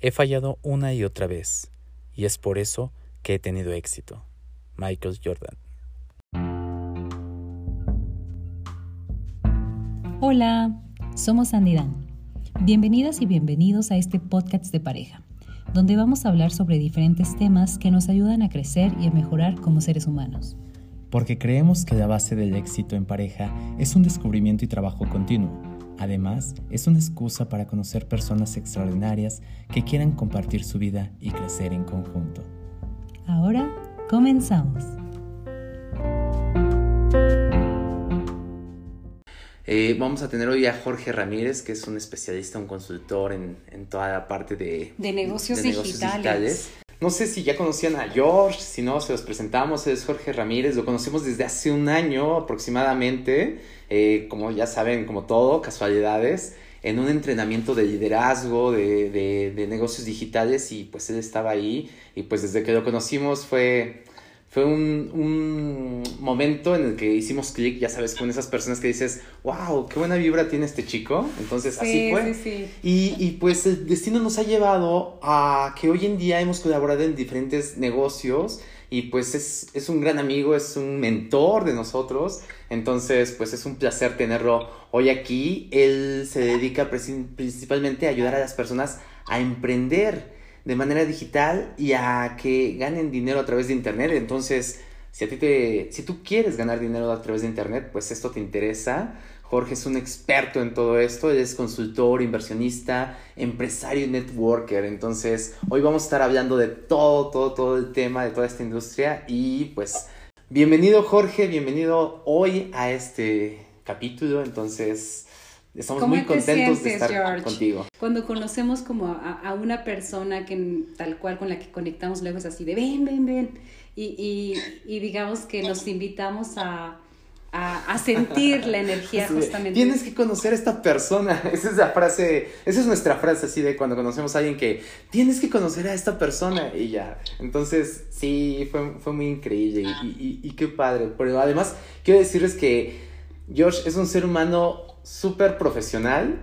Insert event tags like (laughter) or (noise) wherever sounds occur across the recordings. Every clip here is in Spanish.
He fallado una y otra vez, y es por eso que he tenido éxito. Michael Jordan. Hola, somos Andy Dan. Bienvenidas y bienvenidos a este podcast de pareja, donde vamos a hablar sobre diferentes temas que nos ayudan a crecer y a mejorar como seres humanos. Porque creemos que la base del éxito en pareja es un descubrimiento y trabajo continuo. Además, es una excusa para conocer personas extraordinarias que quieran compartir su vida y crecer en conjunto. Ahora, comenzamos. Eh, vamos a tener hoy a Jorge Ramírez, que es un especialista, un consultor en, toda la parte de, de, negocios, digitales. No sé si ya conocían a George, si no, se los presentamos, es Jorge Ramírez, lo conocemos desde hace un año aproximadamente, eh, como ya saben, como todo, casualidades, en un entrenamiento de liderazgo, de, de, de negocios digitales y pues él estaba ahí y pues desde que lo conocimos fue fue un, un, momento en el que hicimos clic, ya sabes, con esas personas que dices, wow, qué buena vibra tiene este chico. Entonces, así fue. Sí, sí. Y, y pues el destino nos ha llevado a que hoy en día hemos colaborado en diferentes negocios y pues es, es un gran amigo, es un mentor de nosotros. Entonces, pues es un placer tenerlo hoy aquí. Él se dedica principalmente a ayudar a las personas a emprender de manera digital y a que ganen dinero a través de internet. Entonces, si a ti te, si tú quieres ganar dinero a través de internet, pues esto te interesa. Jorge es un experto en todo esto, él es consultor, inversionista, empresario y networker. Entonces, hoy vamos a estar hablando de todo, todo, todo el tema de toda esta industria y pues bienvenido Jorge, bienvenido hoy a este capítulo. Entonces, Estamos muy contentos de estar contigo. Cuando conocemos como a, una persona que tal cual con la que conectamos luego es así de ven, ven, ven. Y, y, digamos que nos invitamos a, a, sentir la energía (laughs) justamente. Tienes que conocer a esta persona. (laughs) Esa es la frase, esa es nuestra frase así de cuando conocemos a alguien que tienes que conocer a esta persona y ya. Entonces, sí, fue, fue muy increíble y, y, qué padre. Pero además, quiero decirles que Josh es un ser humano súper profesional,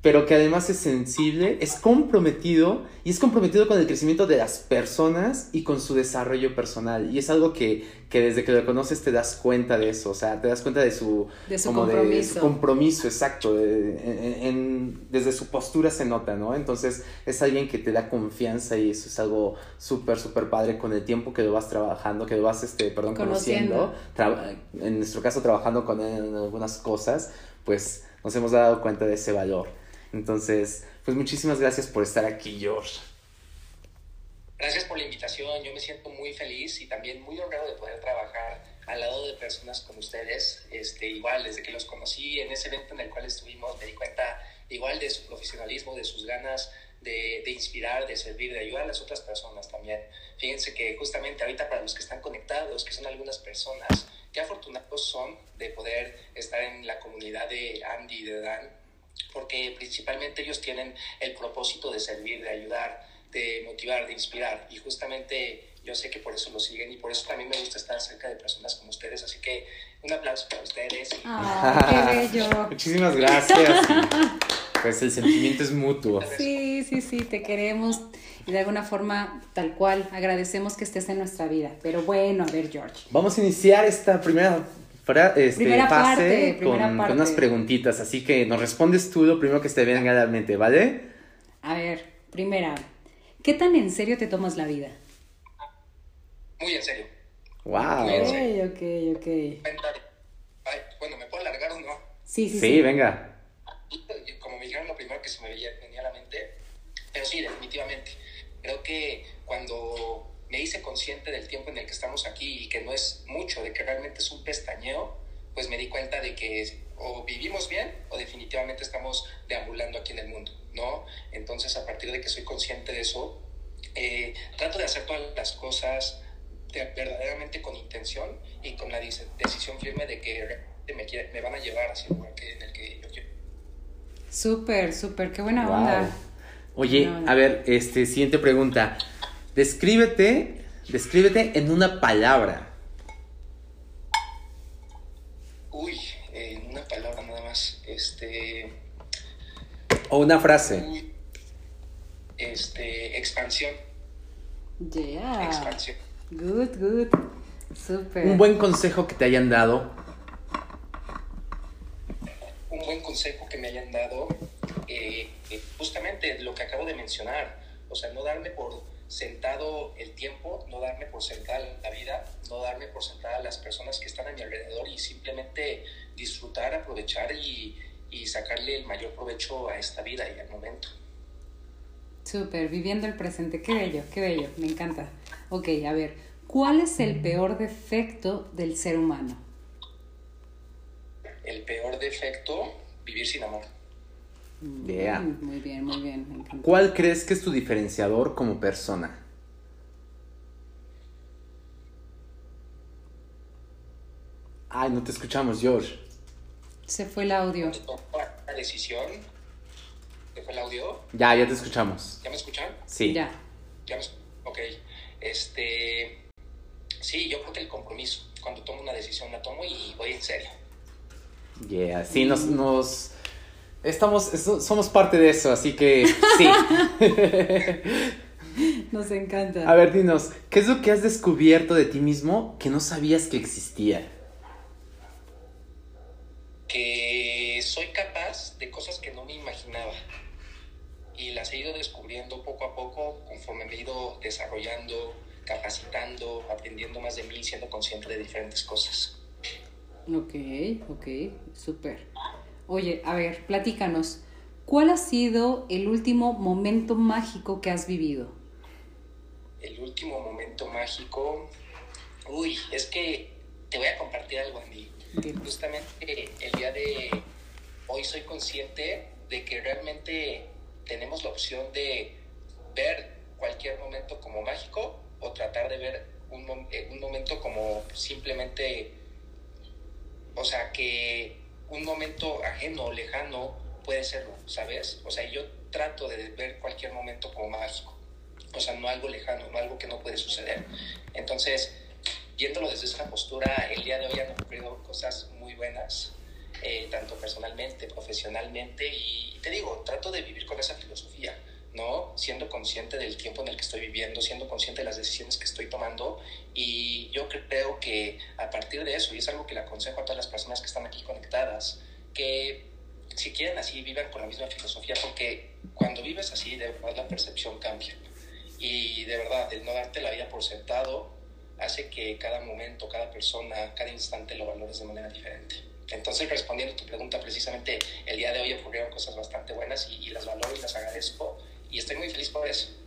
pero que además es sensible, es comprometido y es comprometido con el crecimiento de las personas y con su desarrollo personal. Y es algo que, que desde que lo conoces te das cuenta de eso, o sea, te das cuenta de su, de su compromiso. compromiso, exacto. desde su postura se nota, ¿no? Entonces es alguien que te da confianza y eso es algo súper, súper padre con el tiempo que lo vas trabajando, que lo vas, este, perdón, conociendo. en nuestro caso, trabajando con él en algunas cosas, pues nos hemos dado cuenta de ese valor. Entonces, pues muchísimas gracias por estar aquí, George. Gracias por la invitación, yo me siento muy feliz y también muy honrado de poder trabajar al lado de personas como ustedes. Este, igual, desde que los conocí en ese evento en el cual estuvimos, me di cuenta igual de su profesionalismo, de sus ganas de, de, inspirar, de servir, de ayudar a las otras personas también. Fíjense que justamente ahorita para los que están conectados, que son algunas personas, qué afortunados son de poder estar en la comunidad de Andy y de Dan porque principalmente ellos tienen el propósito de servir, de ayudar, de motivar, de inspirar. Y justamente yo sé que por eso lo siguen y por eso también me gusta estar cerca de personas como ustedes. Así que un aplauso para ustedes. qué bello! Muchísimas gracias. (laughs) pues el sentimiento es mutuo. Sí, sí, sí, te queremos y de alguna forma, tal cual, agradecemos que estés en nuestra vida. Pero bueno, a ver, George. Vamos a iniciar esta primera este, primera parte, con, unas preguntitas, así que nos respondes tú lo primero que te venga a la mente, ¿vale? A ver, primera, ¿qué tan en serio te tomas la vida? Muy en serio. Wow. Ok, ok, ok. bueno, ¿me puedo alargar o no? Sí, sí, sí. Sí, venga. Como me dijeron lo primero que se me venía a la mente, pero sí, definitivamente. Creo que cuando me hice consciente del tiempo en el que estamos aquí y que no es mucho, de que realmente es un pestañeo, pues me di cuenta de que o vivimos bien o definitivamente estamos deambulando aquí en el mundo, ¿no? Entonces, a partir de que soy consciente de eso, eh, trato de hacer todas las cosas verdaderamente con intención y con la decisión firme de que me, me van a llevar hacia el lugar que, en el que yo quiero. Súper, súper, qué buena onda. Oye, a ver, este, siguiente pregunta. Descríbete, descríbete en una palabra. Uy, en una palabra nada más. Este. O una frase. este, expansión. Yeah. Expansión. Good, good. Super. Un buen consejo que te hayan dado. Un buen consejo que me hayan dado, eh, eh, justamente lo que acabo de mencionar, o sea, no darme por sentado el tiempo, no darme por sentada la vida, no darme por sentada las personas que están a mi alrededor y simplemente disfrutar, aprovechar y, y sacarle el mayor provecho a esta vida y al momento. Súper, viviendo el presente. Qué bello, qué bello, me encanta. Ok, a ver, ¿cuál es el peor defecto del ser humano? El peor defecto, vivir sin amor. Yeah. Mm, Muy bien, muy bien. ¿Cuál crees que es tu diferenciador como persona? Ay, no te escuchamos, George. Se fue el audio. Una decisión, ¿qué fue el audio? Ya, ya te escuchamos. ¿Ya me escuchan? Sí. Ya. Ya me Ok. Este. Sí, yo creo que el compromiso. Cuando tomo una decisión, la tomo y voy en serio. Yeah, sí, nos, nos estamos, somos parte de eso, así que sí. (laughs) Nos encanta. A ver, dinos, ¿qué es lo que has descubierto de ti mismo que no sabías que existía? Que soy capaz de cosas que no me imaginaba. Y las he ido descubriendo poco a poco conforme me he ido desarrollando, capacitando, aprendiendo más de mí, siendo consciente de diferentes cosas. Ok, ok, súper. Oye, a ver, platícanos. ¿Cuál ha sido el último momento mágico que has vivido? El último momento mágico. Uy, es que te voy a compartir algo, Andy. Justamente el día de hoy soy consciente de que realmente tenemos la opción de ver cualquier momento como mágico o tratar de ver un, eh, un momento como simplemente, o sea, que un momento ajeno o lejano puede serlo, ¿sabes? O sea, yo trato de ver cualquier momento como mágico, o sea, no algo lejano, no algo que no puede suceder. Entonces, viéndolo desde esa postura, el día de hoy han ocurrido cosas muy buenas, eh, tanto personalmente, profesionalmente, y te digo, trato de vivir con esa filosofía, ¿no? Siendo consciente del tiempo en el que estoy viviendo, siendo consciente de las decisiones que estoy tomando, y yo creo que a partir de eso, y es algo que le aconsejo a todas las personas que están aquí conectadas, que si quieren así, vivan con la misma filosofía, porque cuando vives así, de verdad la percepción cambia. Y de verdad, el no darte la vida por sentado hace que cada momento, cada persona, cada instante lo valores de manera diferente. Entonces, respondiendo a tu pregunta, precisamente el día de hoy ocurrieron cosas bastante buenas y, y las valoro y las agradezco y estoy muy feliz por eso.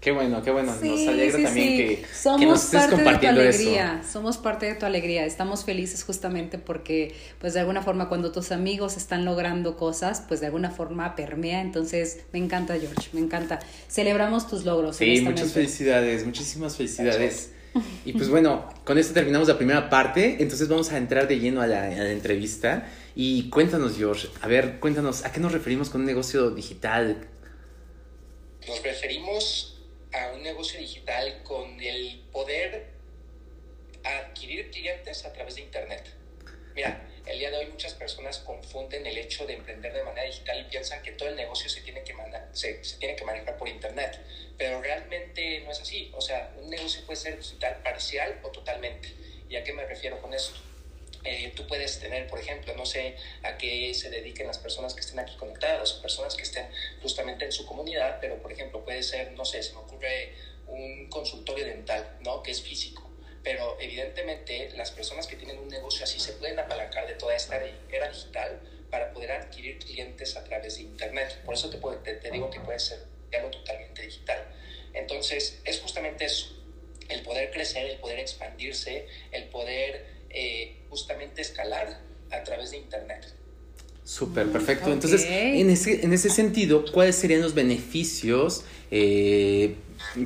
Qué bueno, qué bueno. Nos alegra sí, también sí. que, somos que nos estés parte de tu compartiendo eso. alegría, somos parte de tu alegría. Estamos felices justamente porque, pues de alguna forma, cuando tus amigos están logrando cosas, pues de alguna forma permea. Entonces, me encanta, George, me encanta. Celebramos tus logros. Sí, muchas felicidades, muchísimas felicidades. Y pues bueno, con esto terminamos la primera parte, entonces vamos a entrar de lleno a la, a la entrevista. Y cuéntanos, George, a ver, cuéntanos, ¿a qué nos referimos con un negocio digital? Nos referimos a un negocio digital con el poder adquirir clientes a través de Internet. Mira, el día de hoy muchas personas confunden el hecho de emprender de manera digital y piensan que todo el negocio se tiene que, manejar por Internet, pero realmente no es así. O sea, un negocio puede ser digital parcial o totalmente. ¿Y a qué me refiero con esto? Eh, tú puedes tener, por ejemplo, no sé a qué se dediquen las personas que estén aquí conectadas o personas que estén justamente en su comunidad, pero por ejemplo puede ser, no sé, se me ocurre un consultorio dental, ¿no? Que es físico. Pero evidentemente las personas que tienen un negocio así se pueden apalancar de toda esta era digital para poder adquirir clientes a través de Internet. Por eso te, puedo- te, te digo que puede ser algo totalmente digital. Entonces, es justamente eso, el poder crecer, el poder expandirse, el poder eh, justamente escalar a través de Internet. Súper, perfecto. Entonces, en ese, en ese sentido, ¿cuáles serían los beneficios, eh,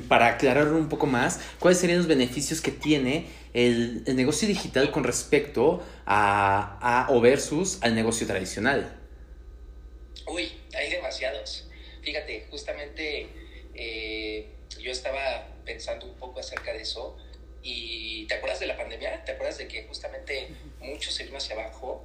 para aclarar un poco más, cuáles serían los beneficios que tiene el, el negocio digital con respecto a, a o versus al negocio tradicional? Uy, hay demasiados. Fíjate, justamente eh, yo estaba pensando un poco acerca de eso y ¿te acuerdas de la pandemia? ¿Te acuerdas de que justamente mucho se vino hacia abajo?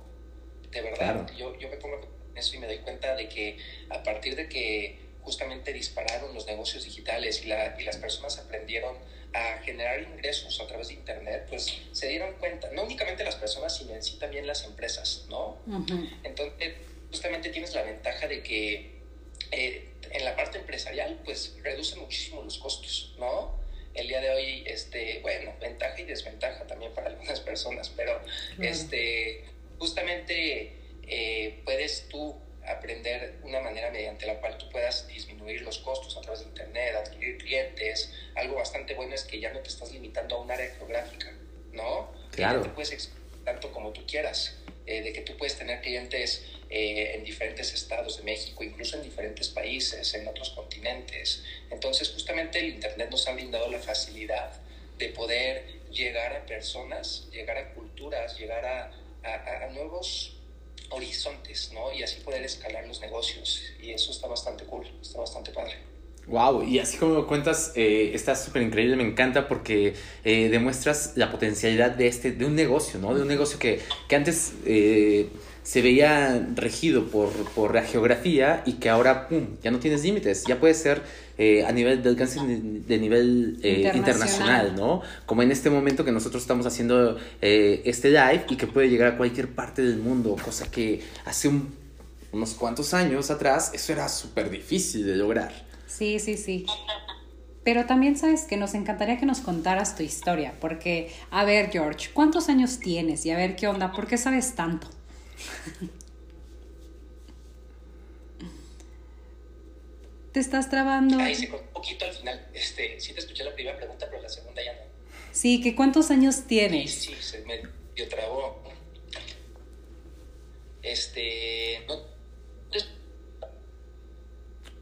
De verdad, Claro. yo, yo me pongo en eso y me doy cuenta de que a partir de que justamente dispararon los negocios digitales y, la, y las personas aprendieron a generar ingresos a través de Internet, pues se dieron cuenta, no únicamente las personas, sino en sí también las empresas, ¿no? Entonces, justamente tienes la ventaja de que eh, en la parte empresarial, pues reduce muchísimo los costos, ¿no? El día de hoy, este, bueno, ventaja y desventaja también para algunas personas, pero este, justamente eh, puedes tú aprender una manera mediante la cual tú puedas disminuir los costos a través de Internet, adquirir clientes. Algo bastante bueno es que ya no te estás limitando a un área geográfica, ¿no? Claro. te puedes tanto como tú quieras, eh, de que tú puedes tener clientes eh, en diferentes estados de México, incluso en diferentes países, en otros continentes. Entonces, justamente el Internet nos ha brindado la facilidad de poder llegar a personas, llegar a culturas, llegar a, a, nuevos horizontes, ¿no? Y así poder escalar los negocios. Y eso está bastante cool, está bastante padre. Wow, y así como cuentas, eh, está súper increíble, me encanta porque eh, demuestras la potencialidad de, este, de un negocio, ¿no? De un negocio que, que antes eh, se veía regido por, por la geografía y que ahora, ¡pum!, ya no tienes límites, ya puede ser eh, a nivel de alcance de, nivel eh, internacional. ¿no? Como en este momento que nosotros estamos haciendo eh, este live y que puede llegar a cualquier parte del mundo, cosa que hace unos cuantos años atrás eso era súper difícil de lograr. Sí, sí, sí. Pero también sabes que nos encantaría que nos contaras tu historia, porque, a ver, George, ¿cuántos años tienes? Y a ver qué onda, ¿por qué sabes tanto? ¿Te estás trabando? Ahí se un poquito al final. Este, sí te escuché la primera pregunta, pero la segunda ya no. Sí, ¿que cuántos años tienes? Sí, sí, se me dio trabó. Este, no,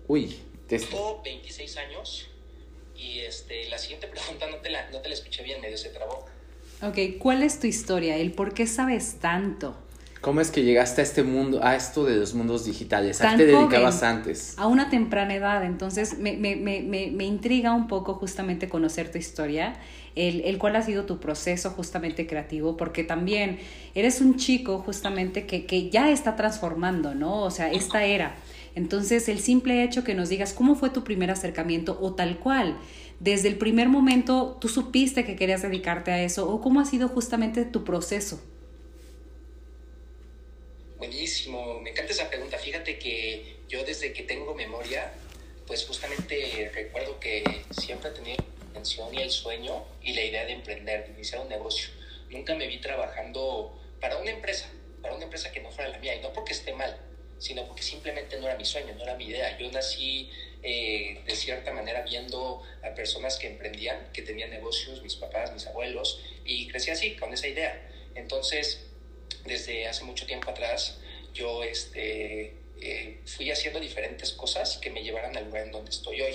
Uy, tengo 26 años y este, la siguiente (laughs) pregunta no te la, no te la escuché bien, medio se trabó. Ok, ¿cuál es tu historia? ¿El por qué sabes tanto? ¿Cómo es que llegaste a este mundo, a esto de los mundos digitales? ¿A qué te dedicabas antes? A una temprana edad, entonces me, me, me, me, intriga un poco justamente conocer tu historia, el, el cuál ha sido tu proceso justamente creativo, porque también eres un chico justamente que, que ya está transformando, ¿no? O sea, esta era. Entonces, el simple hecho que nos digas cómo fue tu primer acercamiento o tal cual, desde el primer momento tú supiste que querías dedicarte a eso o cómo ha sido justamente tu proceso. Buenísimo, me encanta esa pregunta. Fíjate que yo desde que tengo memoria, pues justamente recuerdo que siempre tenido la intención y el sueño y la idea de emprender, de iniciar un negocio. Nunca me vi trabajando para una empresa, para una empresa que no fuera la mía, y no porque esté mal, sino porque simplemente no era mi sueño, no era mi idea. Yo nací eh, de cierta manera viendo a personas que emprendían, que tenían negocios, mis papás, mis abuelos, y crecí así, con esa idea. Entonces, desde hace mucho tiempo atrás, yo este, eh, fui haciendo diferentes cosas que me llevaran al lugar en donde estoy hoy.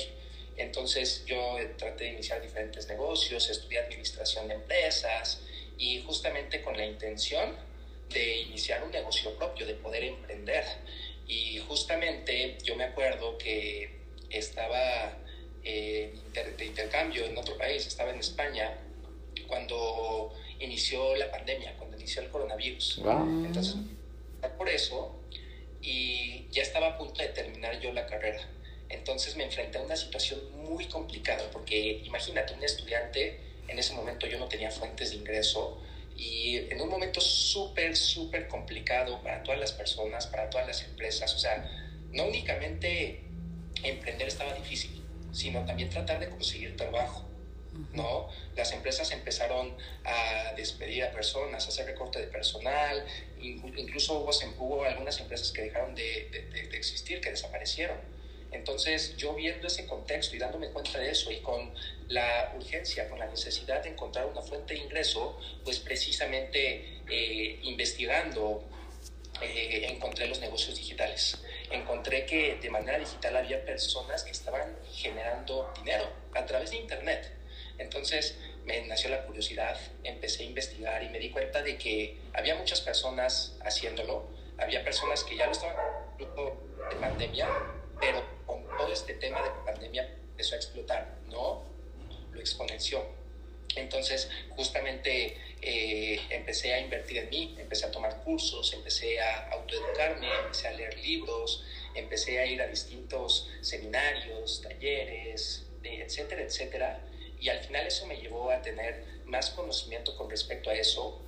Entonces yo traté de iniciar diferentes negocios, estudié administración de empresas y justamente con la intención de iniciar un negocio propio, de poder emprender. Y justamente yo me acuerdo que estaba eh, de intercambio en otro país, estaba en España, cuando inició la pandemia, cuando inició el coronavirus. Entonces, por eso, y ya estaba a punto de terminar yo la carrera. Entonces me enfrenté a una situación muy complicada, porque imagínate, un estudiante, en ese momento yo no tenía fuentes de ingreso, y en un momento súper, súper complicado para todas las personas, para todas las empresas. O sea, no únicamente emprender estaba difícil, sino también tratar de conseguir trabajo. ¿No? Las empresas empezaron a despedir a personas, a hacer recorte de personal, incluso hubo, algunas empresas que dejaron de, de, existir, que desaparecieron. Entonces, yo viendo ese contexto y dándome cuenta de eso y con la urgencia, con la necesidad de encontrar una fuente de ingreso, pues precisamente eh, investigando eh, encontré los negocios digitales. Encontré que de manera digital había personas que estaban generando dinero a través de Internet. Entonces me nació la curiosidad, empecé a investigar y me di cuenta de que había muchas personas haciéndolo, había personas que ya lo estaban de pandemia, pero con todo este tema de pandemia empezó a explotar, ¿no? Lo exponenció. Entonces, justamente eh, empecé a invertir en mí, empecé a tomar cursos, empecé a autoeducarme, empecé a leer libros, empecé a ir a distintos seminarios, talleres, etcétera, etcétera, y al final eso me llevó a tener más conocimiento con respecto a eso.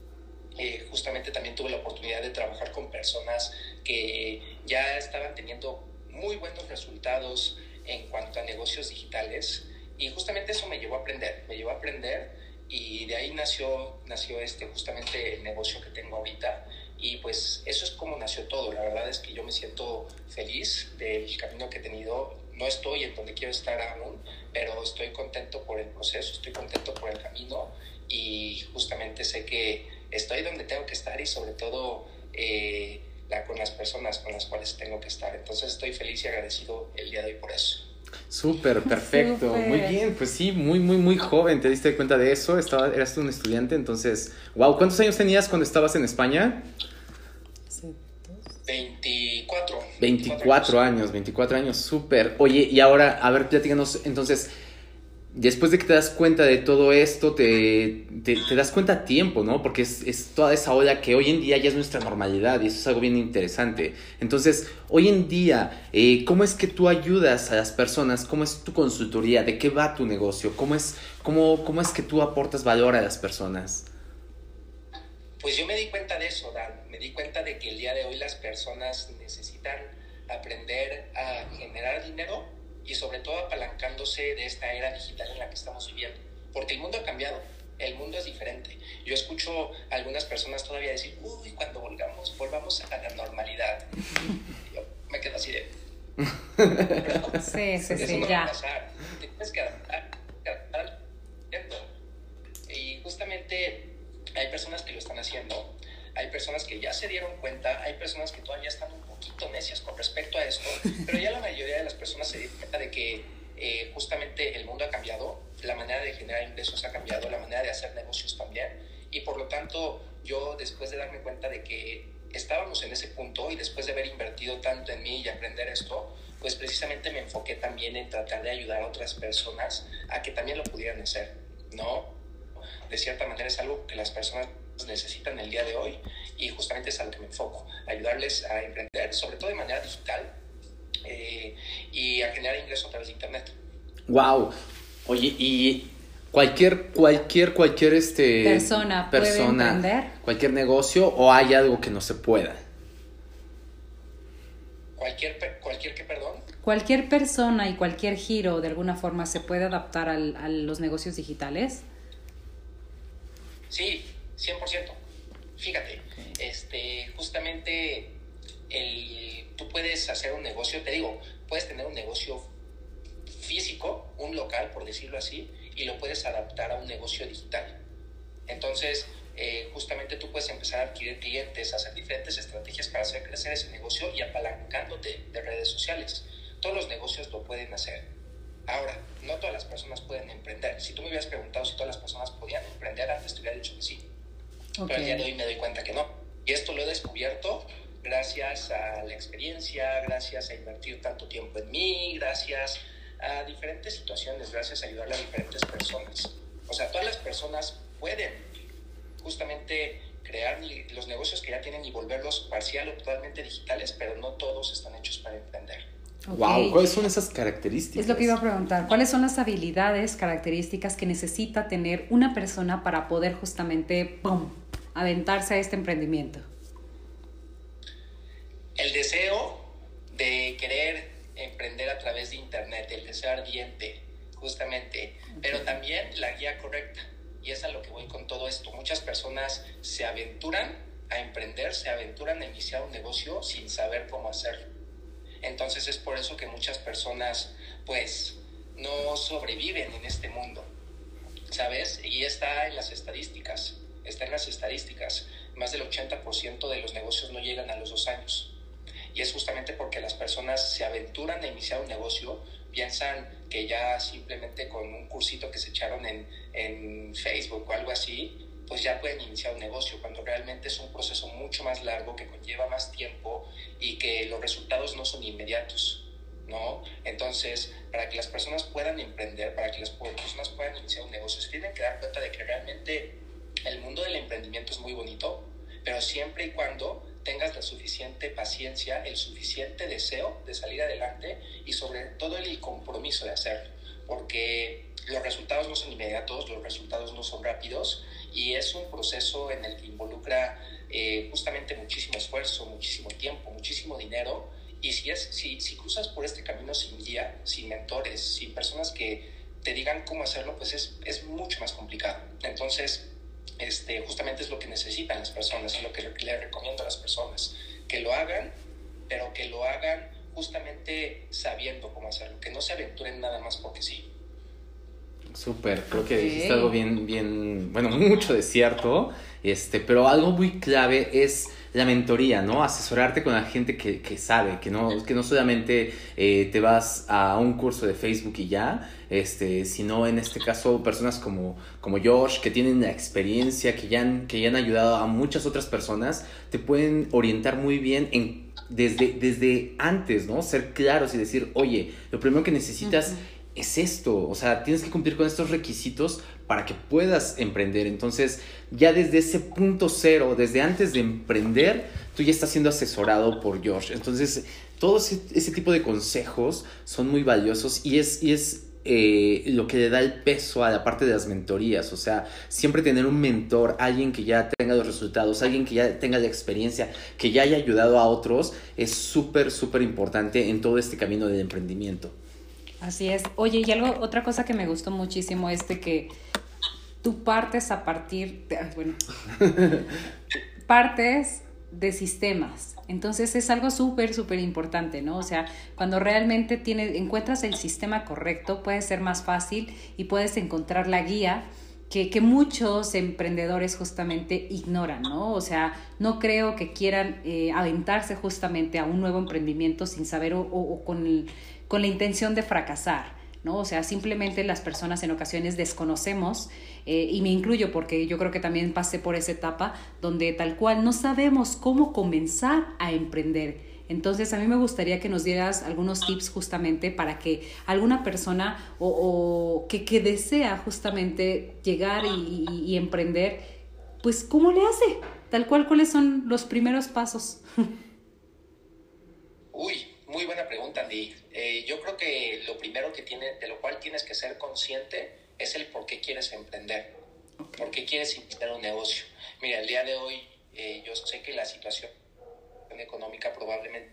Eh, justamente también tuve la oportunidad de trabajar con personas que ya estaban teniendo muy buenos resultados en cuanto a negocios digitales y justamente eso me llevó a aprender, me llevó a aprender y de ahí nació, nació este, justamente el negocio que tengo ahorita y pues eso es como nació todo, la verdad es que yo me siento feliz del camino que he tenido, no estoy en donde quiero estar aún, pero estoy contento por el proceso, estoy contento por el camino y justamente sé que estoy donde tengo que estar y sobre todo eh, la, con las personas con las cuales tengo que estar. Entonces estoy feliz y agradecido el día de hoy por eso. Súper, perfecto. Muy bien, pues sí, muy, muy, muy joven. ¿Te diste cuenta de eso? Estaba, eras un estudiante, entonces, wow, ¿cuántos años tenías cuando estabas en España? 24. 24 años, 24 años, súper. Oye, y ahora, a ver, platícanos, entonces, después de que te das cuenta de todo esto, te, te, das cuenta a tiempo, ¿no? Porque es, es, toda esa ola que hoy en día ya es nuestra normalidad y eso es algo bien interesante. Entonces, hoy en día, eh, ¿cómo es que tú ayudas a las personas? ¿Cómo es tu consultoría? ¿De qué va tu negocio? ¿Cómo es, cómo, cómo es que tú aportas valor a las personas? Pues yo me di cuenta de eso, Dan. Me di cuenta de que el día de hoy las personas necesitan aprender a generar dinero y sobre todo apalancándose de esta era digital en la que estamos viviendo. Porque el mundo ha cambiado, el mundo es diferente. Yo escucho a algunas personas todavía decir, uy, cuando volvamos, volvamos a la normalidad. (laughs) Yo me quedo así de... (laughs) sí, sí, sí, no ya. Te tienes que adaptar, adaptar. Y justamente hay personas que lo están haciendo, hay personas que ya se dieron cuenta, hay personas que todavía están un poquito necias con respecto a esto, (laughs) pero ya la mayoría de las personas se dieron cuenta de que eh, justamente el mundo ha cambiado, la manera de generar ingresos ha cambiado, la manera de hacer negocios también, y por lo tanto yo después de darme cuenta de que estábamos en ese punto y después de haber invertido tanto en mí y aprender esto, pues precisamente me enfoqué también en tratar de ayudar a otras personas a que también lo pudieran hacer, ¿no? De cierta manera es algo que las personas necesitan el día de hoy y justamente es a lo que me enfoco, ayudarles a emprender, sobre todo de manera digital eh, y a generar ingresos a través de Internet. Wow. Oye, y cualquier, cualquier, cualquier este, persona, persona puede emprender. cualquier negocio o hay algo que no se pueda. Cualquier, cualquier que, perdón. Cualquier persona y cualquier giro de alguna forma se puede adaptar al, a los negocios digitales. Sí, 100%. Fíjate, este, justamente el, tú puedes hacer un negocio, te digo, puedes tener un negocio físico, un local, por decirlo así, y lo puedes adaptar a un negocio digital. Entonces, eh, justamente tú puedes empezar a adquirir clientes, hacer diferentes estrategias para hacer crecer ese negocio y apalancándote de redes sociales. Todos los negocios lo pueden hacer. Ahora, no todas las personas pueden emprender. Si tú me hubieras preguntado si todas las personas podían emprender, antes te hubiera dicho que sí. Pero al día de hoy me doy cuenta que no. Y esto lo he descubierto gracias a la experiencia, gracias a invertir tanto tiempo en mí, gracias a diferentes situaciones, gracias a ayudarle a diferentes personas. O sea, todas las personas pueden justamente crear los negocios que ya tienen y volverlos parcial o totalmente digitales, pero no todos están hechos para emprender. Wow, ¿cuáles son esas características? Es lo que iba a preguntar. ¿Cuáles son las habilidades, características que necesita tener una persona para poder justamente ¡pum! aventarse a este emprendimiento? El deseo de querer emprender a través de Internet, el deseo ardiente, justamente, pero también la guía correcta. Y es a lo que voy con todo esto. Muchas personas se aventuran a emprender, se aventuran a iniciar un negocio sin saber cómo hacerlo. Entonces es por eso que muchas personas pues no sobreviven en este mundo, ¿sabes? Y está en las estadísticas está en las estadísticas. Más del 80% de los negocios no llegan a los dos años. Y es justamente porque las personas se aventuran a iniciar un negocio, piensan que ya simplemente con un cursito que se echaron en, en Facebook o algo así, pues ya pueden iniciar un negocio, cuando realmente es un proceso mucho más largo, que conlleva más tiempo y que los resultados no son inmediatos. ¿no? Entonces, para que las personas puedan emprender, para que las personas puedan iniciar un negocio, se tienen que dar cuenta de que realmente el mundo del emprendimiento es muy bonito, pero siempre y cuando tengas la suficiente paciencia, el suficiente deseo de salir adelante y sobre todo el compromiso de hacerlo, porque los resultados no son inmediatos, los resultados no son rápidos y es un proceso en el que involucra eh, justamente muchísimo esfuerzo, muchísimo tiempo, muchísimo dinero y si, es, si, si cruzas por este camino sin guía, sin mentores, sin personas que te digan cómo hacerlo, pues es, es mucho más complicado. Entonces, este, justamente es lo que necesitan las personas, es lo que le recomiendo a las personas, que lo hagan, pero que lo hagan justamente sabiendo cómo hacerlo, que no se aventuren nada más porque sí. Súper, creo que dijiste algo bien, bien, bueno, (laughs) mucho de cierto, este, pero algo muy clave es la mentoría, ¿no? Asesorarte con la gente que, que sabe, que no, que no solamente eh, te vas a un curso de Facebook y ya, este, sino en este caso personas como, como Josh, que tienen la experiencia, que ya, han, que ya han ayudado a muchas otras personas, te pueden orientar muy bien en, desde, desde antes, ¿no? Ser claros y decir, oye, lo primero que necesitas es esto, o sea, tienes que cumplir con estos requisitos para que puedas emprender. Entonces, ya desde ese punto cero, desde antes de emprender, tú ya estás siendo asesorado por Josh. Entonces, todo ese, tipo de consejos son muy valiosos y es, y es eh, lo que le da el peso a la parte de las mentorías. O sea, siempre tener un mentor, alguien que ya tenga los resultados, alguien que ya tenga la experiencia, que ya haya ayudado a otros, es súper, súper importante en todo este camino del emprendimiento. Así es. Oye, y algo, otra cosa que me gustó muchísimo es de que tú partes a partir, de, bueno, (laughs) partes de sistemas. Entonces es algo súper, súper importante, ¿no? O sea, cuando realmente tienes, encuentras el sistema correcto, puede ser más fácil y puedes encontrar la guía que, muchos emprendedores justamente ignoran, ¿no? O sea, no creo que quieran eh, aventarse justamente a un nuevo emprendimiento sin saber o, o con con la intención de fracasar, ¿no? O sea, simplemente las personas en ocasiones desconocemos, eh, y me incluyo porque yo creo que también pasé por esa etapa donde tal cual no sabemos cómo comenzar a emprender. Entonces a mí me gustaría que nos dieras algunos tips justamente para que alguna persona o, que, que, desea justamente llegar y, y emprender, pues ¿cómo le hace? Tal cual, ¿cuáles son los primeros pasos? Uy, muy buena pregunta, Andy. Eh, yo creo que lo primero que tiene, de lo cual tienes que ser consciente es el por qué quieres emprender, por qué quieres iniciar un negocio. Mira, el día de hoy eh, yo sé que la situación económica probablemente...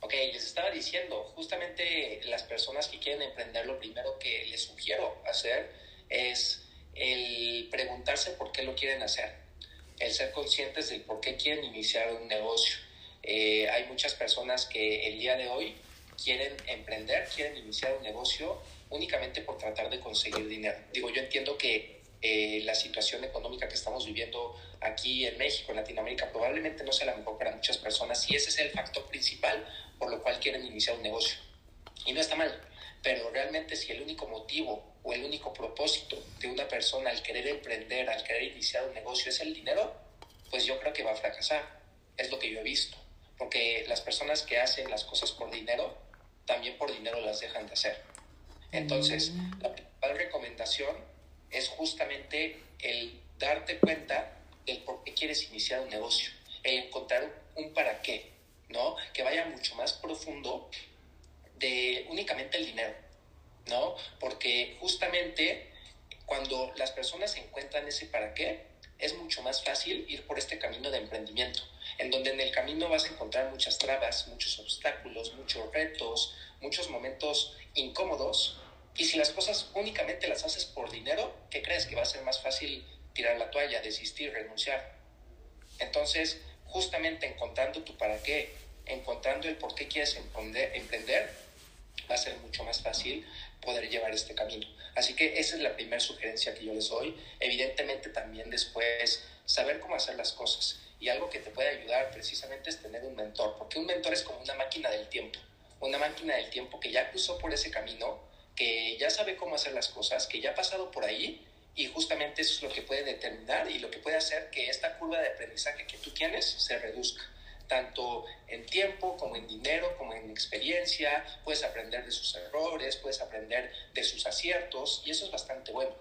Ok, les estaba diciendo, justamente las personas que quieren emprender, lo primero que les sugiero hacer es el preguntarse por qué lo quieren hacer, el ser conscientes del por qué quieren iniciar un negocio. Eh, hay muchas personas que el día de hoy quieren emprender, quieren iniciar un negocio únicamente por tratar de conseguir dinero. Digo, yo entiendo que eh, la situación económica que estamos viviendo aquí en México, en Latinoamérica, probablemente no sea la mejor para muchas personas y ese es el factor principal por lo cual quieren iniciar un negocio. Y no está mal, pero realmente si el único motivo o el único propósito de una persona al querer emprender, al querer iniciar un negocio es el dinero, pues yo creo que va a fracasar. Es lo que yo he visto. Porque las personas que hacen las cosas por dinero también por dinero las dejan de hacer. Entonces, mm. la principal recomendación es justamente el darte cuenta del por qué quieres iniciar un negocio, el encontrar un para qué, ¿no? Que vaya mucho más profundo de únicamente el dinero, ¿no? Porque justamente cuando las personas encuentran ese para qué, es mucho más fácil ir por este camino de emprendimiento en donde en el camino vas a encontrar muchas trabas, muchos obstáculos, muchos retos, muchos momentos incómodos. Y si las cosas únicamente las haces por dinero, ¿qué crees? Que va a ser más fácil tirar la toalla, desistir, renunciar. Entonces, justamente encontrando tu para qué, encontrando el por qué quieres emprender, va a ser mucho más fácil poder llevar este camino. Así que esa es la primera sugerencia que yo les doy. Evidentemente también después saber cómo hacer las cosas. Y algo que te puede ayudar precisamente es tener un mentor, porque un mentor es como una máquina del tiempo, una máquina del tiempo que ya cruzó por ese camino, que ya sabe cómo hacer las cosas, que ya ha pasado por ahí y justamente eso es lo que puede determinar y lo que puede hacer que esta curva de aprendizaje que tú tienes se reduzca tanto en tiempo como en dinero, como en experiencia, puedes aprender de sus errores, puedes aprender de sus aciertos y eso es bastante bueno.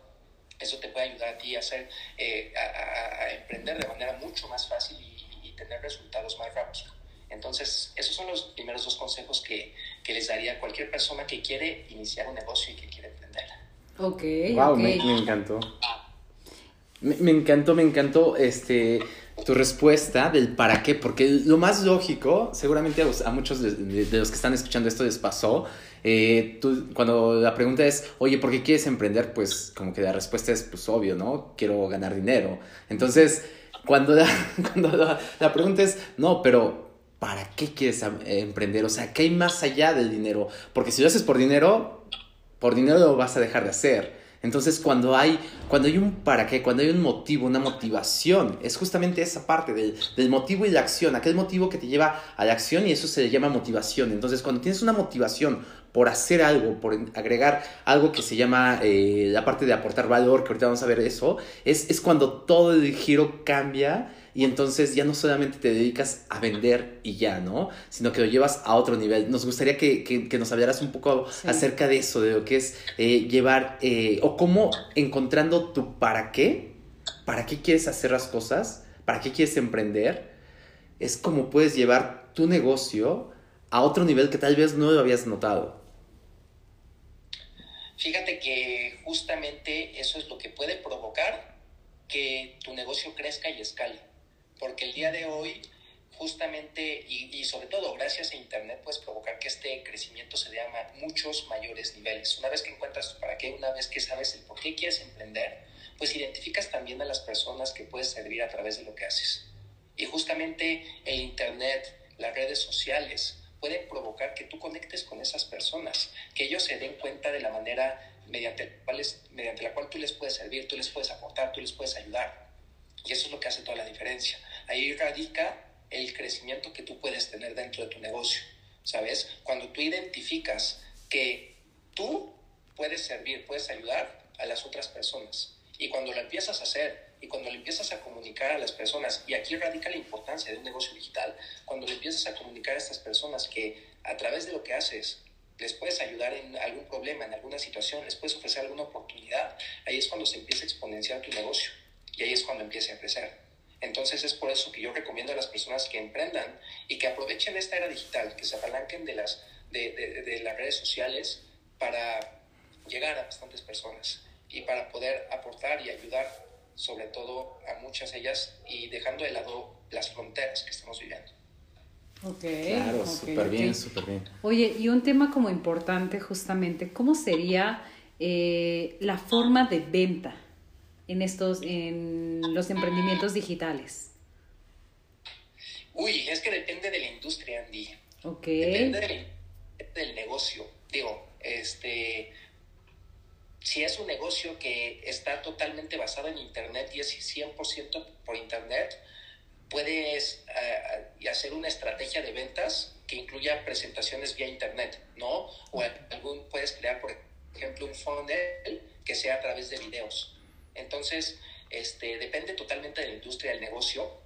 Eso te puede ayudar a ti a, hacer, eh, a, emprender de manera mucho más fácil y, tener resultados más rápido. Entonces, esos son los primeros dos consejos que, que les daría a cualquier persona que quiere iniciar un negocio y que quiere emprender. Ok. Wow, me, me, encantó. Me, me, encantó, me encantó este, tu respuesta del para qué, porque lo más lógico, seguramente a, a muchos de, de, de, los que están escuchando esto les pasó. Eh, tú, cuando la pregunta es, oye, ¿por qué quieres emprender? Pues como que la respuesta es, pues obvio, ¿no? Quiero ganar dinero. Entonces, cuando la, (laughs) cuando la, la pregunta es, no, pero ¿para qué quieres emprender? O sea, ¿qué hay más allá del dinero? Porque si lo haces por dinero, por dinero lo vas a dejar de hacer. Entonces, cuando hay, cuando hay un para qué, cuando hay un motivo, una motivación, es justamente esa parte del, del, motivo y la acción, aquel motivo que te lleva a la acción y eso se le llama motivación. Entonces, cuando tienes una motivación por hacer algo, por agregar algo que se llama eh, la parte de aportar valor, que ahorita vamos a ver eso, es, es cuando todo el giro cambia y entonces ya no solamente te dedicas a vender y ya, ¿no? Sino que lo llevas a otro nivel. Nos gustaría que, que, que nos hablaras un poco sí. acerca de eso, de lo que es eh, llevar eh, o cómo encontrando tu para qué, para qué quieres hacer las cosas, para qué quieres emprender, es como puedes llevar tu negocio a otro nivel que tal vez no lo habías notado. Fíjate que justamente eso es lo que puede provocar que tu negocio crezca y escale. Porque el día de hoy justamente y, y, sobre todo gracias a internet puedes provocar que este crecimiento se dé a muchos mayores niveles. Una vez que encuentras para qué una vez que sabes el por qué quieres emprender pues identificas también a las personas que puedes servir a través de lo que haces. Y justamente el internet las redes sociales pueden provocar que tú conectes con esas personas que ellos se den cuenta de la manera mediante, mediante la cual tú les puedes servir tú les puedes aportar tú les puedes ayudar y eso es lo que hace toda la diferencia. Ahí radica el crecimiento que tú puedes tener dentro de tu negocio, ¿sabes? Cuando tú identificas que tú puedes servir, puedes ayudar a las otras personas. Y cuando lo empiezas a hacer y cuando le empiezas a comunicar a las personas, y aquí radica la importancia de un negocio digital, cuando le empiezas a comunicar a estas personas que a través de lo que haces les puedes ayudar en algún problema, en alguna situación, les puedes ofrecer alguna oportunidad, ahí es cuando se empieza a exponenciar tu negocio. Y ahí es cuando empieza a crecer. Entonces es por eso que yo recomiendo a las personas que emprendan y que aprovechen esta era digital, que se apalanquen de las, de, de, de las redes sociales para llegar a bastantes personas y para poder aportar y ayudar sobre todo a muchas de ellas y dejando de lado las fronteras que estamos viviendo. Ok. Claro, okay, súper okay. bien, súper bien. Oye, y un tema como importante justamente, ¿cómo sería eh, la forma de venta? en estos en los emprendimientos digitales? Uy, es que depende de la industria, Andy. Ok. Depende del, del negocio. Digo, este si es un negocio que está totalmente basado en internet y es 100% por internet, puedes uh, hacer una estrategia de ventas que incluya presentaciones vía internet, ¿no? O algún, puedes crear, por ejemplo, un funnel que sea a través de videos. Entonces, este, depende totalmente de la industria del negocio.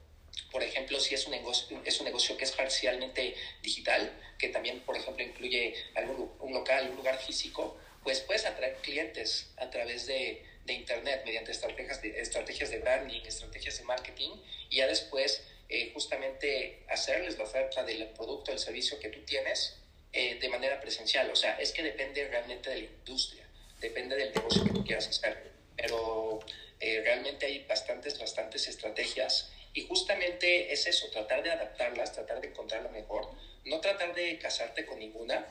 Por ejemplo, si es un negocio, es un negocio que es parcialmente digital, que también, por ejemplo, incluye algún, un local, un lugar físico, pues puedes atraer clientes a través de, de Internet mediante estrategias de, estrategias de branding, estrategias de marketing, y ya después eh, justamente hacerles la oferta del producto, del servicio que tú tienes eh, de manera presencial. O sea, es que depende realmente de la industria, depende del negocio que tú quieras hacer pero eh, realmente hay bastantes, bastantes estrategias y justamente es eso, tratar de adaptarlas, tratar de encontrar lo mejor, no tratar de casarte con ninguna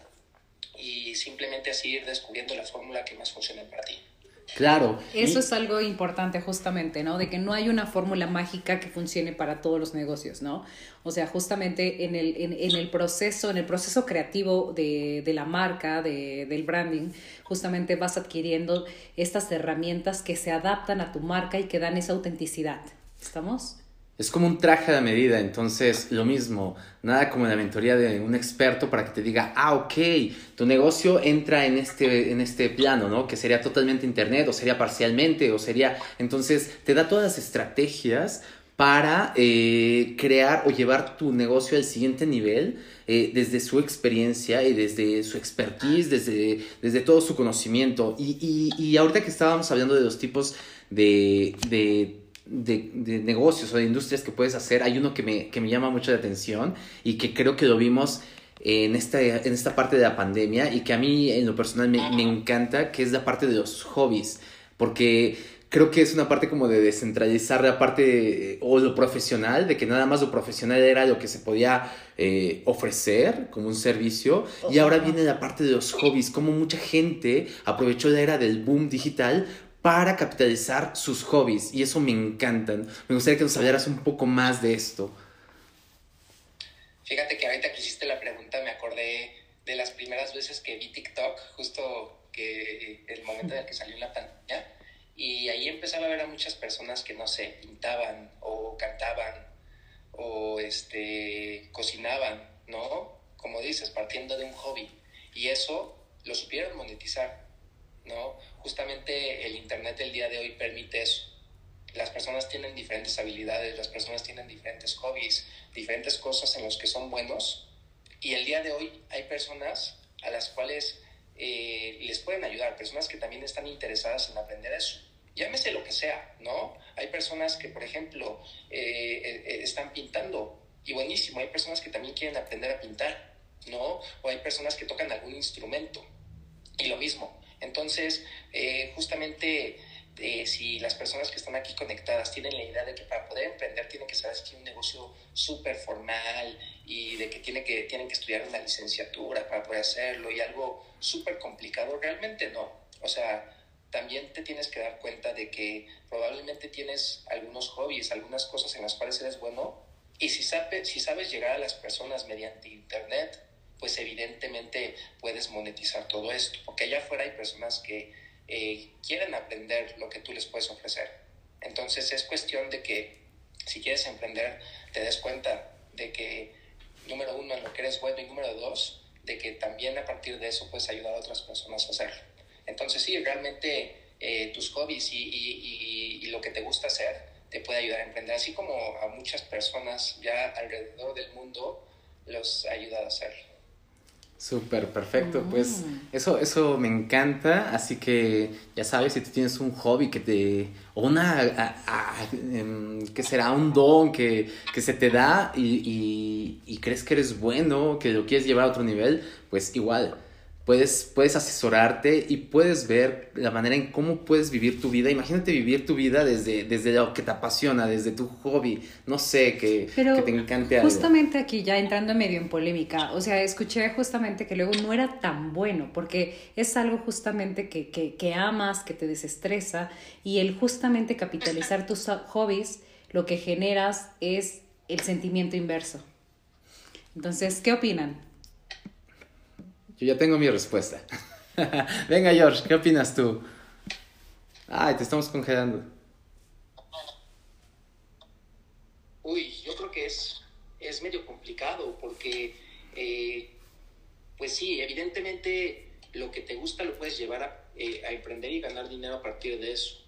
y simplemente así ir descubriendo la fórmula que más funcione para ti. Claro. Eso y... es algo importante justamente, ¿no? De que no hay una fórmula mágica que funcione para todos los negocios, ¿no? O sea, justamente en el, en, en el proceso, en el proceso creativo de, de la marca, de, del branding, justamente vas adquiriendo estas herramientas que se adaptan a tu marca y que dan esa autenticidad. ¿Estamos? Es como un traje de medida, entonces lo mismo, nada como la mentoría de un experto para que te diga, ah, ok, tu negocio entra en este, en este plano, ¿no? Que sería totalmente internet o sería parcialmente o sería, entonces te da todas las estrategias para eh, crear o llevar tu negocio al siguiente nivel eh, desde su experiencia y desde su expertise, desde, desde todo su conocimiento. Y, y, y ahorita que estábamos hablando de los tipos de, de de, de, negocios o de industrias que puedes hacer, hay uno que me, que me llama mucho la atención y que creo que lo vimos en esta, en esta parte de la pandemia y que a mí en lo personal me, me encanta, que es la parte de los hobbies, porque creo que es una parte como de descentralizar la parte o lo profesional, de que nada más lo profesional era lo que se podía eh, ofrecer como un servicio, y ahora viene la parte de los hobbies, como mucha gente aprovechó la era del boom digital para capitalizar sus hobbies, y eso me encantan. Me gustaría que nos hablaras un poco más de esto. Fíjate que ahorita que hiciste la pregunta me acordé de las primeras veces que vi TikTok, justo que el momento en el que salió la pantalla, y ahí empezaba a ver a muchas personas que, no sé, pintaban o cantaban o este, cocinaban, ¿no? Como dices, partiendo de un hobby. Y eso lo supieron monetizar, ¿no? Justamente el Internet del día de hoy permite eso las personas tienen diferentes habilidades, las personas tienen diferentes hobbies, diferentes cosas en los que son buenos. Y el día de hoy hay personas a las cuales eh, les pueden ayudar, personas que también están interesadas en aprender eso. Llámese lo que sea, ¿no? Hay personas que, por ejemplo, eh, eh, están pintando y buenísimo. Hay personas que también quieren aprender a pintar, ¿no? O hay personas que tocan algún instrumento y lo mismo. Entonces, justamente eh, si las personas que están aquí conectadas tienen la idea de que para poder emprender tienen que saber que un negocio súper formal y de que, tiene que tienen que estudiar una licenciatura para poder hacerlo y algo súper complicado, realmente no. O sea, también te tienes que dar cuenta de que probablemente tienes algunos hobbies, algunas cosas en las cuales eres bueno y si, sabe, si sabes llegar a las personas mediante Internet, pues evidentemente puedes monetizar todo esto, porque allá afuera hay personas que eh, quieren aprender lo que tú les puedes ofrecer. Entonces es cuestión de que si quieres emprender, te des cuenta de que, número uno, en lo que eres bueno y número dos, de que también a partir de eso puedes ayudar a otras personas a hacerlo. Entonces sí, realmente eh, tus hobbies y, y, y, lo que te gusta hacer te puede ayudar a emprender, así como a muchas personas ya alrededor del mundo los ha ayudado a hacerlo. Súper, perfecto. Pues mm. eso, eso me encanta. Así que ya sabes, si tú tienes un hobby que te. o una. Em, que será un don que, que se te da y, y, y, crees que eres bueno, que lo quieres llevar a otro nivel, pues igual puedes, puedes asesorarte y puedes ver la manera en cómo puedes vivir tu vida. Imagínate vivir tu vida desde, desde lo que te apasiona, desde tu hobby, no sé, que, que te encante algo. Justamente aquí, ya entrando medio en polémica, o sea, escuché justamente que luego no era tan bueno, porque es algo justamente que, que, que amas, que te desestresa, y el justamente capitalizar tus hobbies, lo que generas es el sentimiento inverso. Entonces, ¿qué opinan? Yo ya tengo mi respuesta. (laughs) Venga, George, ¿qué opinas tú? Ay, te estamos congelando. Uy, yo creo que es, es medio complicado porque, eh, pues sí, evidentemente lo que te gusta lo puedes llevar a, eh, a, emprender y ganar dinero a partir de eso,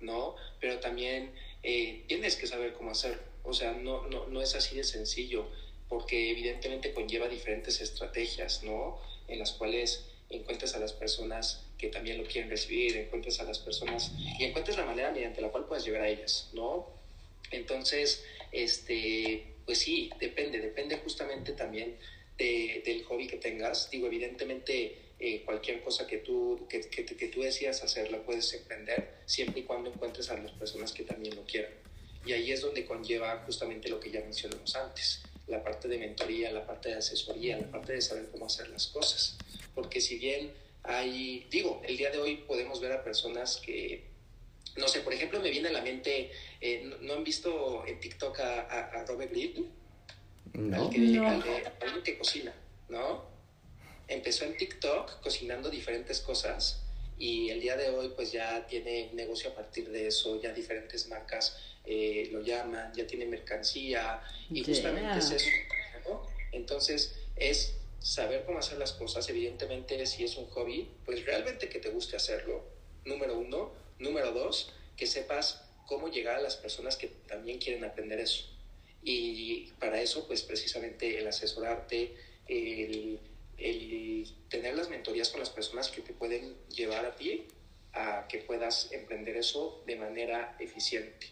¿no? Pero también eh, tienes que saber cómo hacerlo. O sea, no, no, no es así de sencillo porque evidentemente conlleva diferentes estrategias, ¿no? En las cuales encuentres a las personas que también lo quieren recibir, encuentres a las personas y encuentres la manera mediante la cual puedes llegar a ellas, ¿no? Entonces, este, pues sí, depende, depende justamente también de, del hobby que tengas. Digo, evidentemente, eh, cualquier cosa que tú, que, que, que tú decidas hacer la puedes emprender siempre y cuando encuentres a las personas que también lo quieran. Y ahí es donde conlleva justamente lo que ya mencionamos antes la parte de mentoría, la parte de asesoría, la parte de saber cómo hacer las cosas. Porque si bien hay, digo, el día de hoy podemos ver a personas que, no sé, por ejemplo, me viene a la mente, eh, ¿no, han visto en TikTok a, Robert Grill? No. Al que, que cocina, ¿no? Empezó en TikTok cocinando diferentes cosas y el día de hoy pues ya tiene negocio a partir de eso, ya diferentes marcas eh, lo llaman, ya tiene mercancía y justamente es eso. Entonces es saber cómo hacer las cosas, evidentemente si es un hobby, pues realmente que te guste hacerlo, número uno. Número dos, que sepas cómo llegar a las personas que también quieren aprender eso. Y para eso, pues precisamente el asesorarte, el, el tener las mentorías con las personas que te pueden llevar a ti a que puedas emprender eso de manera eficiente.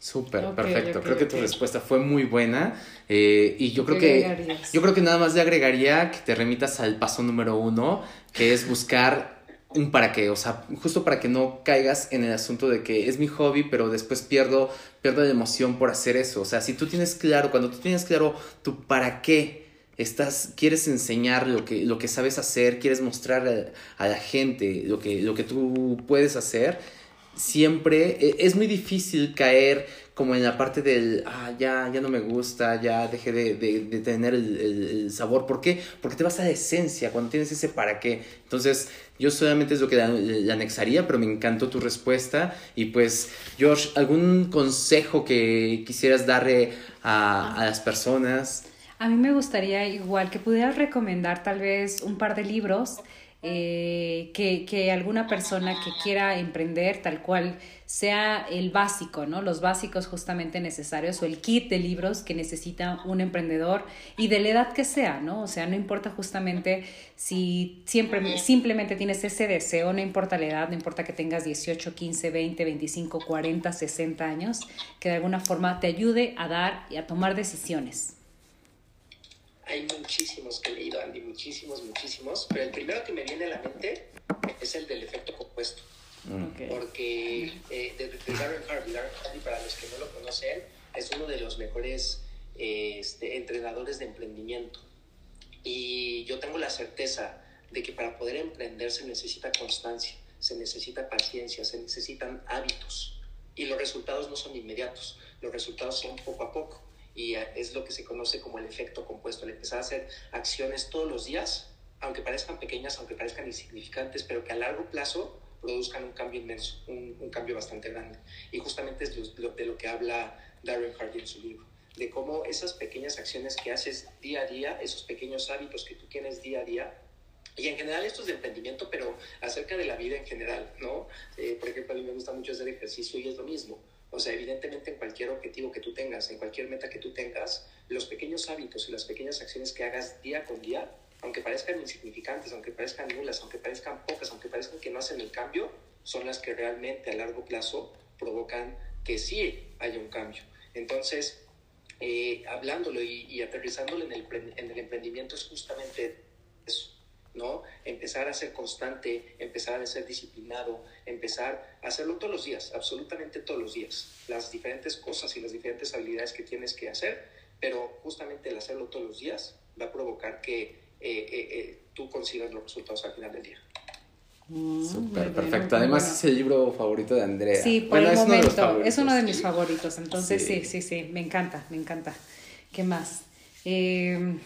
Súper, perfecto. creo que tu respuesta fue muy buena. Eh, y yo creo que. Yo creo que nada más le agregaría que te remitas al paso número uno, que es buscar un para qué. O sea, justo para que no caigas en el asunto de que es mi hobby, pero después pierdo, pierdo la emoción por hacer eso. O sea, si tú tienes claro, cuando tú tienes claro tu para qué, estás, quieres enseñar lo que, lo que sabes hacer, quieres mostrar a, a la gente lo que, lo que tú puedes hacer siempre e, es muy difícil caer como en la parte del, ah, ya, ya no me gusta, ya dejé de, de, tener el, sabor. ¿Por qué? Porque te vas a la esencia cuando tienes ese para qué. Entonces, yo solamente es lo que le, anexaría, pero me encantó tu respuesta. Y pues, George, ¿algún consejo que quisieras darle a, a las personas? A mí me gustaría igual que pudieras recomendar tal vez un par de libros eh, que, que, alguna persona que quiera emprender tal cual sea el básico, ¿no? Los básicos justamente necesarios o el kit de libros que necesita un emprendedor y de la edad que sea, ¿no? O sea, no importa justamente si siempre, simplemente tienes ese deseo, no importa la edad, no importa que tengas 18, 15, 20, 25, 40, 60 años, que de alguna forma te ayude a dar y a tomar decisiones hay muchísimos que he leído, Andy, muchísimos, muchísimos, pero el primero que me viene a la mente es el del efecto compuesto. Mm. Porque eh, de, Darren Harvey, Darren Harvey, para los que no lo conocen, es uno de los mejores eh, este, entrenadores de emprendimiento. Y yo tengo la certeza de que para poder emprender se necesita constancia, se necesita paciencia, se necesitan hábitos. Y los resultados no son inmediatos, los resultados son poco a poco y es lo que se conoce como el efecto compuesto, el empezar a hacer acciones todos los días, aunque parezcan pequeñas, aunque parezcan insignificantes, pero que a largo plazo produzcan un cambio inmenso, un, cambio bastante grande. Y justamente es de lo que habla Darren Hardy en su libro, de cómo esas pequeñas acciones que haces día a día, esos pequeños hábitos que tú tienes día a día, y en general esto es de emprendimiento, pero acerca de la vida en general, ¿no? Eh, por ejemplo, a mí me gusta mucho hacer ejercicio y es lo mismo. O sea, evidentemente en cualquier objetivo que tú tengas, en cualquier meta que tú tengas, los pequeños hábitos y las pequeñas acciones que hagas día con día, aunque parezcan insignificantes, aunque parezcan nulas, aunque parezcan pocas, aunque parezcan que no hacen el cambio, son las que realmente a largo plazo provocan que sí haya un cambio. Entonces, eh, hablándolo y, y aterrizándolo en en el emprendimiento es justamente eso ¿no? Empezar a ser constante, empezar a ser disciplinado, empezar a hacerlo todos los días, absolutamente todos los días, las diferentes cosas y las diferentes habilidades que tienes que hacer, pero justamente el hacerlo todos los días va a provocar que eh, eh, eh, tú consigas los resultados al final del día. Mm, Súper, perfecto. Además es el libro favorito de Andrea. Sí, por el momento. es uno de mis favoritos. Entonces, sí. sí, sí, me encanta, me encanta. ¿Qué más? Eh,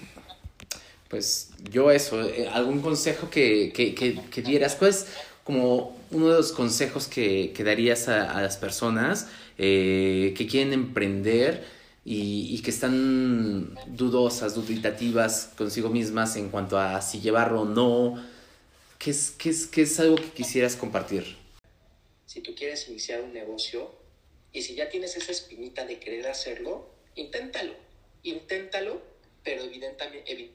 pues yo eso, eh, algún consejo que, que, que, dieras, pues como uno de los consejos que, que darías a, las personas eh, que quieren emprender y, y, que están dudosas, duditativas consigo mismas en cuanto a si llevarlo o no, ¿qué es, qué es, qué es algo que quisieras compartir? Si tú quieres iniciar un negocio y si ya tienes esa espinita de querer hacerlo, inténtalo, inténtalo, pero evidentemente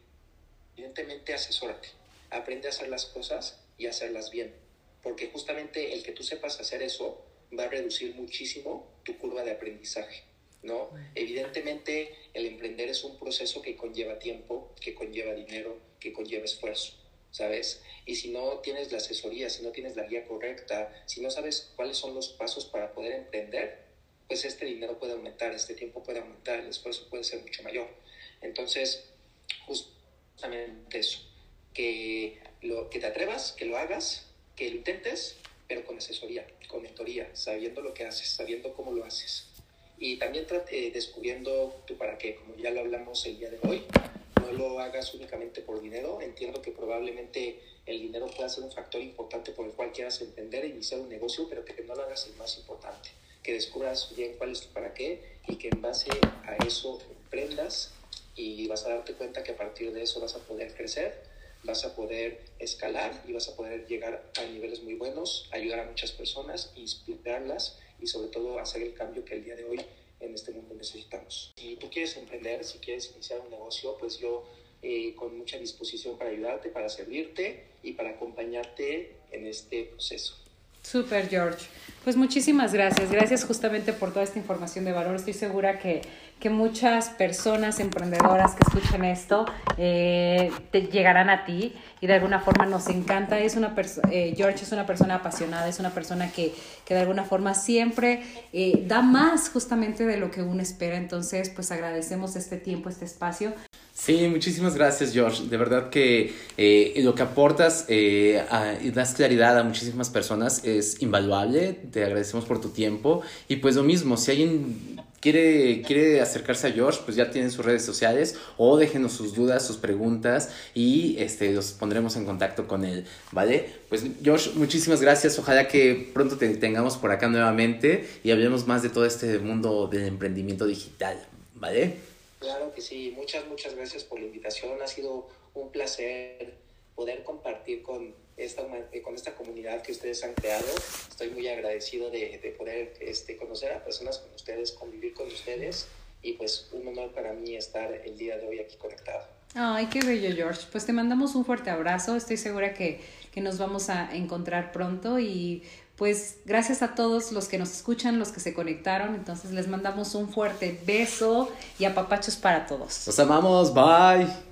evidentemente asesórate, aprende a hacer las cosas y hacerlas bien, porque justamente el que tú sepas hacer eso va a reducir muchísimo tu curva de aprendizaje. ¿no? Evidentemente el emprender es un proceso que conlleva tiempo, que conlleva dinero, que conlleva esfuerzo, ¿sabes? Y si no tienes la asesoría, si no tienes la guía correcta, si no sabes cuáles son los pasos para poder emprender, pues este dinero puede aumentar, este tiempo puede aumentar, el esfuerzo puede ser mucho mayor. Entonces, justo justamente eso, que, lo, que te atrevas, que lo hagas, que lo intentes, pero con asesoría, con mentoría, sabiendo lo que haces, sabiendo cómo lo haces. Y también eh, descubriendo tu para qué, como ya lo hablamos el día de hoy, no lo hagas únicamente por dinero. Entiendo que probablemente el dinero pueda ser un factor importante por el cual quieras emprender e iniciar un negocio, pero que no lo hagas el más importante. Que descubras bien cuál es tu para qué y que en base a eso emprendas y vas a darte cuenta que a partir de eso vas a poder crecer, vas a poder escalar y vas a poder llegar a niveles muy buenos, ayudar a muchas personas, inspirarlas y sobre todo hacer el cambio que el día de hoy en este mundo necesitamos. Si tú quieres emprender, si quieres iniciar un negocio, pues yo eh, con mucha disposición para ayudarte, para servirte y para acompañarte en este proceso. Super, George. Pues muchísimas gracias. Gracias justamente por toda esta información de valor. Estoy segura que, que muchas personas emprendedoras que escuchen esto eh, te llegarán a ti y de alguna forma nos encanta. Es una eh, George es una persona apasionada, es una persona que, que de alguna forma siempre eh, da más justamente de lo que uno espera. Entonces, pues agradecemos este tiempo, este espacio. Sí, muchísimas gracias, George. De verdad que eh, lo que aportas eh, y das claridad a muchísimas personas es invaluable. Te agradecemos por tu tiempo. Y pues lo mismo, si alguien quiere, quiere acercarse a George, pues ya tienen sus redes sociales o déjenos sus dudas, sus preguntas y este, los pondremos en contacto con él, ¿vale? Pues George, muchísimas gracias. Ojalá que pronto te tengamos por acá nuevamente y hablemos más de todo este mundo del emprendimiento digital, ¿vale? Claro que sí, muchas, muchas gracias por la invitación. Ha sido un placer poder compartir con esta, con esta comunidad que ustedes han creado. Estoy muy agradecido de, de poder este, conocer a personas como ustedes, convivir con ustedes y pues un honor para mí estar el día de hoy aquí conectado. Ay, qué bello, George. Pues te mandamos un fuerte abrazo. Estoy segura que, que nos vamos a encontrar pronto y pues gracias a todos los que nos escuchan, los que se conectaron. Entonces les mandamos un fuerte beso y apapachos para todos. Los amamos, bye.